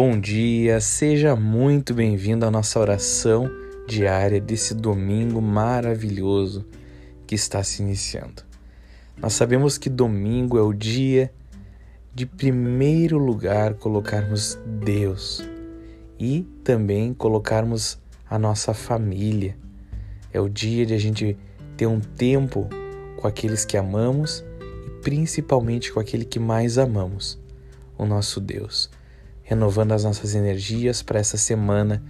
Bom dia, seja muito bem-vindo à nossa oração diária desse domingo maravilhoso que está se iniciando. Nós sabemos que domingo é o dia de primeiro lugar colocarmos Deus e também colocarmos a nossa família. É o dia de a gente ter um tempo com aqueles que amamos e principalmente com aquele que mais amamos, o nosso Deus, renovando as nossas energias para essa semana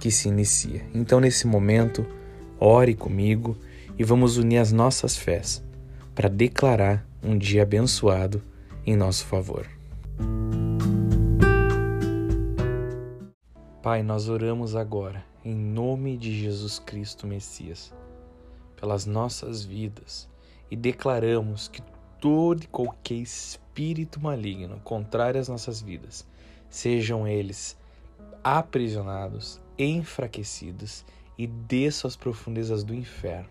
que se inicia. Então, nesse momento, ore comigo e vamos unir as nossas fés para declarar um dia abençoado em nosso favor. Pai, nós oramos agora, em nome de Jesus Cristo Messias, pelas nossas vidas e declaramos que todo e qualquer espírito maligno contrário às nossas vidas, sejam eles aprisionados, enfraquecidos e desçam às profundezas do inferno,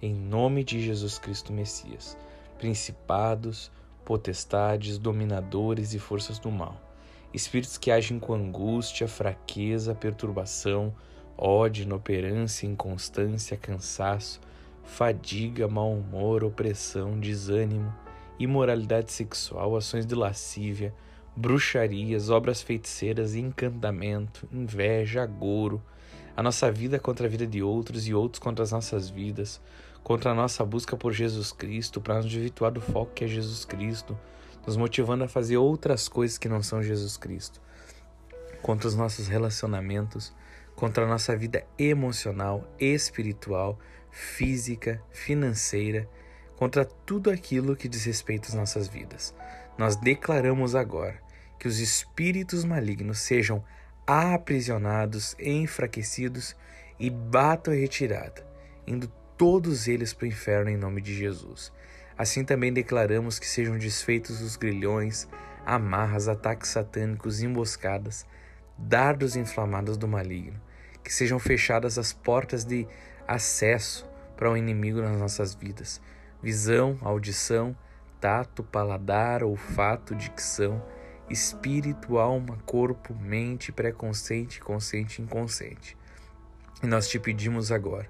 em nome de Jesus Cristo Messias, principados, potestades, dominadores e forças do mal. Espíritos que agem com angústia, fraqueza, perturbação, ódio, inoperância, inconstância, cansaço, fadiga, mau humor, opressão, desânimo, imoralidade sexual, ações de lascívia, bruxarias, obras feiticeiras, encantamento, inveja, agouro, a nossa vida contra a vida de outros e outros contra as nossas vidas, contra a nossa busca por Jesus Cristo, para nos desvirtuar do foco que é Jesus Cristo, nos motivando a fazer outras coisas que não são Jesus Cristo, contra os nossos relacionamentos, contra a nossa vida emocional, espiritual, física, financeira, contra tudo aquilo que diz respeito às nossas vidas. Nós declaramos agora que os espíritos malignos sejam aprisionados, enfraquecidos e batam retirada, indo todos eles para o inferno em nome de Jesus. Assim também declaramos que sejam desfeitos os grilhões, amarras, ataques satânicos, emboscadas, dardos inflamados do maligno, que sejam fechadas as portas de acesso para o inimigo nas nossas vidas. Visão, audição, tato, paladar, olfato, dicção, espírito, alma, corpo, mente, pré-consciente, consciente e inconsciente. E nós te pedimos agora,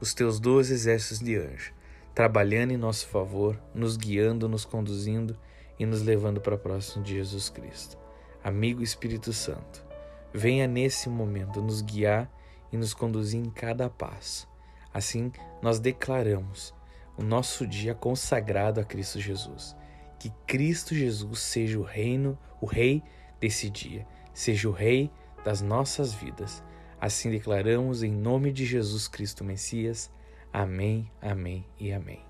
os teus doze exércitos de anjos, trabalhando em nosso favor, nos guiando, nos conduzindo e nos levando para próximo de Jesus Cristo. Amigo Espírito Santo, venha nesse momento nos guiar e nos conduzir em cada passo. Assim, nós declaramos o nosso dia consagrado a Cristo Jesus. Que Cristo Jesus seja o reino, o rei desse dia, seja o rei das nossas vidas. Assim declaramos em nome de Jesus Cristo Messias. Amém, amém e amém.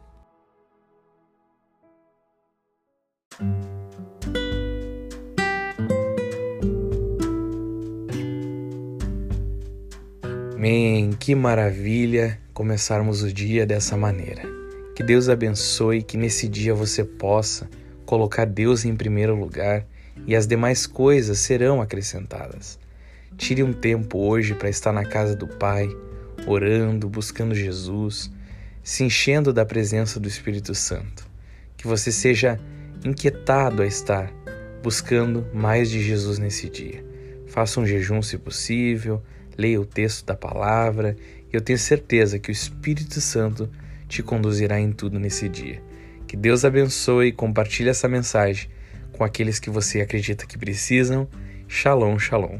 Amém, que maravilha começarmos o dia dessa maneira. Que Deus abençoe, que nesse dia você possa colocar Deus em primeiro lugar e as demais coisas serão acrescentadas. Tire um tempo hoje para estar na casa do Pai orando, buscando Jesus, se enchendo da presença do Espírito Santo. Que você seja inquietado a estar buscando mais de Jesus nesse dia. Faça um jejum se possível, leia o texto da palavra e eu tenho certeza que o Espírito Santo te conduzirá em tudo nesse dia. Que Deus abençoe e compartilhe essa mensagem com aqueles que você acredita que precisam. Shalom, shalom.